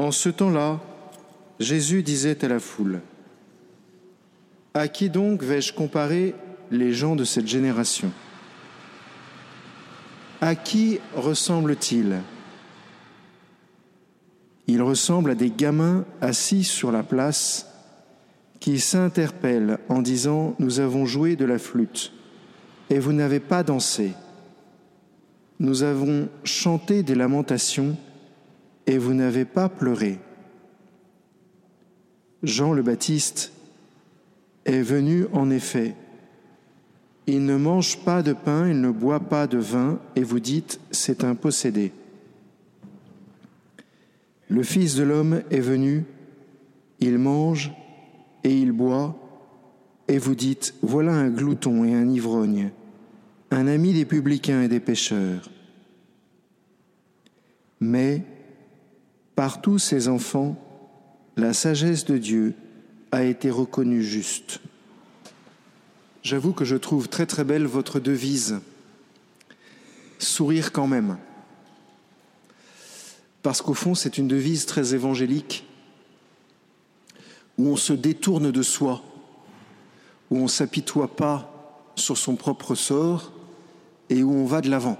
En ce temps-là, Jésus disait à la foule, À qui donc vais-je comparer les gens de cette génération? À qui ressemble-t-il? Il ressemble à des gamins assis sur la place qui s'interpellent en disant Nous avons joué de la flûte et vous n'avez pas dansé. Nous avons chanté des lamentations et vous n'avez pas pleuré. Jean le Baptiste est venu en effet. Il ne mange pas de pain, il ne boit pas de vin, et vous dites, c'est un possédé. Le Fils de l'homme est venu, il mange et il boit, et vous dites, voilà un glouton et un ivrogne, un ami des publicains et des pécheurs. Mais par tous ces enfants, la sagesse de Dieu a été reconnue juste. J'avoue que je trouve très très belle votre devise. Sourire quand même. Parce qu'au fond, c'est une devise très évangélique où on se détourne de soi, où on ne s'apitoie pas sur son propre sort et où on va de l'avant.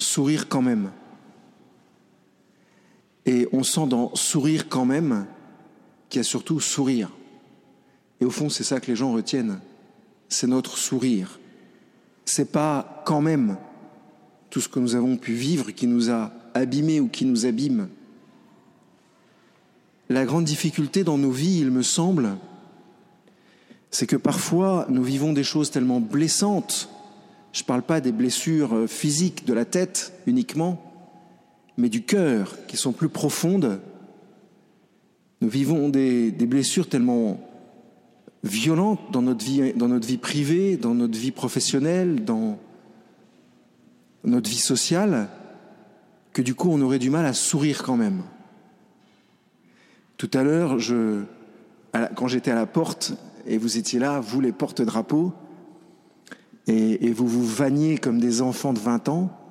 Sourire quand même. Et on sent dans sourire quand même qu'il y a surtout sourire. Et au fond, c'est ça que les gens retiennent. C'est notre sourire. C'est pas quand même tout ce que nous avons pu vivre qui nous a abîmés ou qui nous abîme. La grande difficulté dans nos vies, il me semble, c'est que parfois nous vivons des choses tellement blessantes. Je ne parle pas des blessures physiques de la tête uniquement, mais du cœur, qui sont plus profondes. Nous vivons des, blessures tellement violentes dans notre, vie, dans notre vie privée, dans notre vie professionnelle, dans notre vie sociale, que du coup on aurait du mal à sourire quand même. Tout à l'heure, quand j'étais à la porte, et vous étiez là, vous les porte-drapeaux, et, et vous vous vanniez comme des enfants de 20 ans,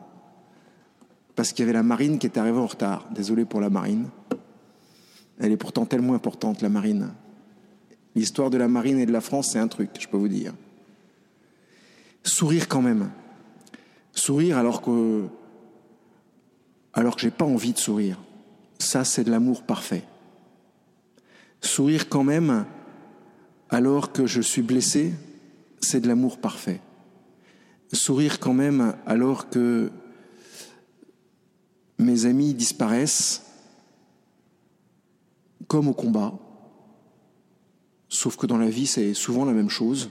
parce qu'il y avait la marine qui était arrivée en retard. Désolé pour la marine. Elle est pourtant tellement importante, la marine. L'histoire de la marine et de la France, c'est un truc, je peux vous dire. Sourire quand même. Sourire alors que alors que j'ai pas envie de sourire. Ça, c'est de l'amour parfait. Sourire quand même alors que je suis blessé, c'est de l'amour parfait. Sourire quand même alors que mes amis disparaissent comme au combat, sauf que dans la vie c'est souvent la même chose.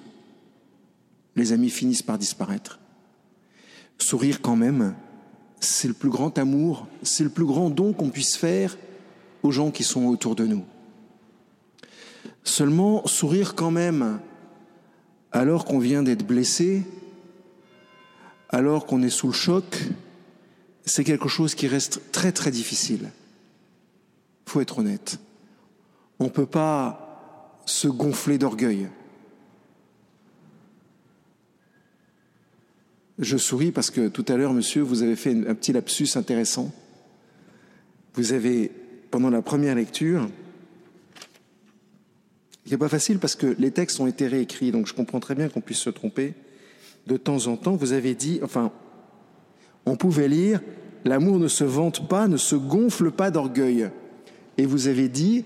Les amis finissent par disparaître. Sourire quand même, c'est le plus grand amour, c'est le plus grand don qu'on puisse faire aux gens qui sont autour de nous. Seulement, sourire quand même, alors qu'on vient d'être blessé, alors qu'on est sous le choc, c'est quelque chose qui reste très très difficile. Il faut être honnête. On ne peut pas se gonfler d'orgueil. Je souris parce que tout à l'heure, monsieur, vous avez fait un petit lapsus intéressant. Vous avez, pendant la première lecture, il n'est pas facile parce que les textes ont été réécrits, donc je comprends très bien qu'on puisse se tromper. De temps en temps, vous avez dit, enfin, on pouvait lire L'amour ne se vante pas, ne se gonfle pas d'orgueil. Et vous avez dit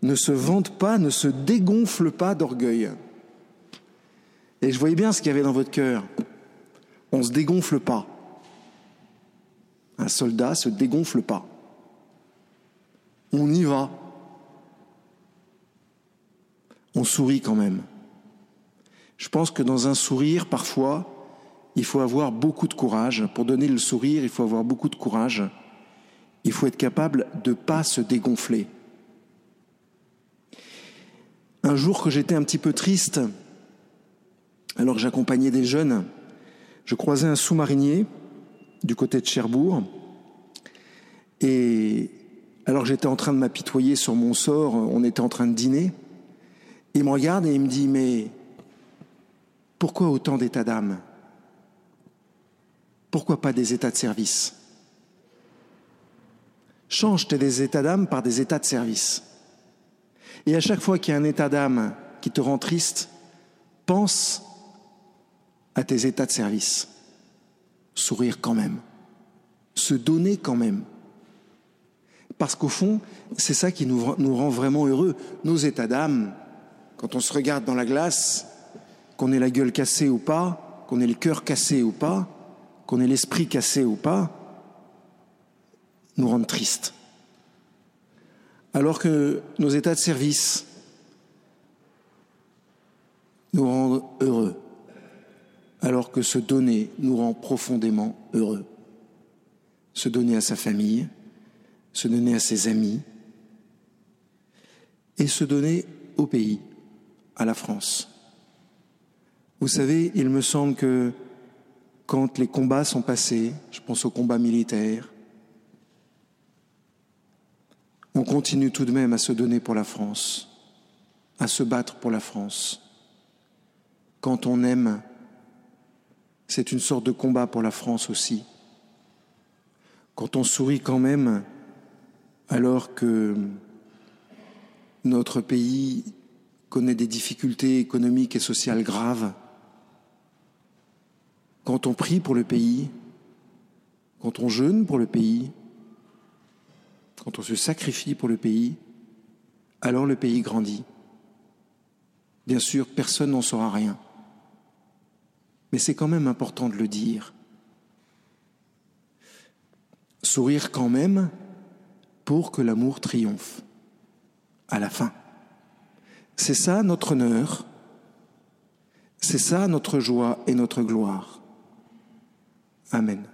Ne se vante pas, ne se dégonfle pas d'orgueil. Et je voyais bien ce qu'il y avait dans votre cœur. On ne se dégonfle pas. Un soldat se dégonfle pas. On y va. On sourit quand même. Je pense que dans un sourire, parfois, il faut avoir beaucoup de courage. Pour donner le sourire, il faut avoir beaucoup de courage. Il faut être capable de ne pas se dégonfler. Un jour que j'étais un petit peu triste, alors que j'accompagnais des jeunes, je croisais un sous-marinier du côté de Cherbourg. Et alors que j'étais en train de m'apitoyer sur mon sort, on était en train de dîner. Il me regarde et il me dit, mais pourquoi autant d'état d'âme? Pourquoi pas des états de service? Change tes états d'âme par des états de service. Et à chaque fois qu'il y a un état d'âme qui te rend triste, pense à tes états de service. Sourire quand même. Se donner quand même. Parce qu'au fond, c'est ça qui nous, rend vraiment heureux. Nos états d'âme, quand on se regarde dans la glace, qu'on ait la gueule cassée ou pas, qu'on ait le cœur cassé ou pas, qu'on ait l'esprit cassé ou pas, nous rendent tristes. Alors que nos états de service nous rendent heureux. Alors que se donner nous rend profondément heureux. Se donner à sa famille, se donner à ses amis et se donner au pays, à la France. Vous savez, il me semble que quand les combats sont passés, je pense aux combats militaires, on continue tout de même à se donner pour la France, à se battre pour la France. Quand on aime, c'est une sorte de combat pour la France aussi. Quand on sourit quand même, alors que notre pays connaît des difficultés économiques et sociales graves, quand on prie pour le pays, quand on jeûne pour le pays, quand on se sacrifie pour le pays, alors le pays grandit. Bien sûr, personne n'en saura rien. Mais c'est quand même important de le dire. Sourire quand même pour que l'amour triomphe à la fin. C'est ça notre honneur, c'est ça notre joie et notre gloire. Amen.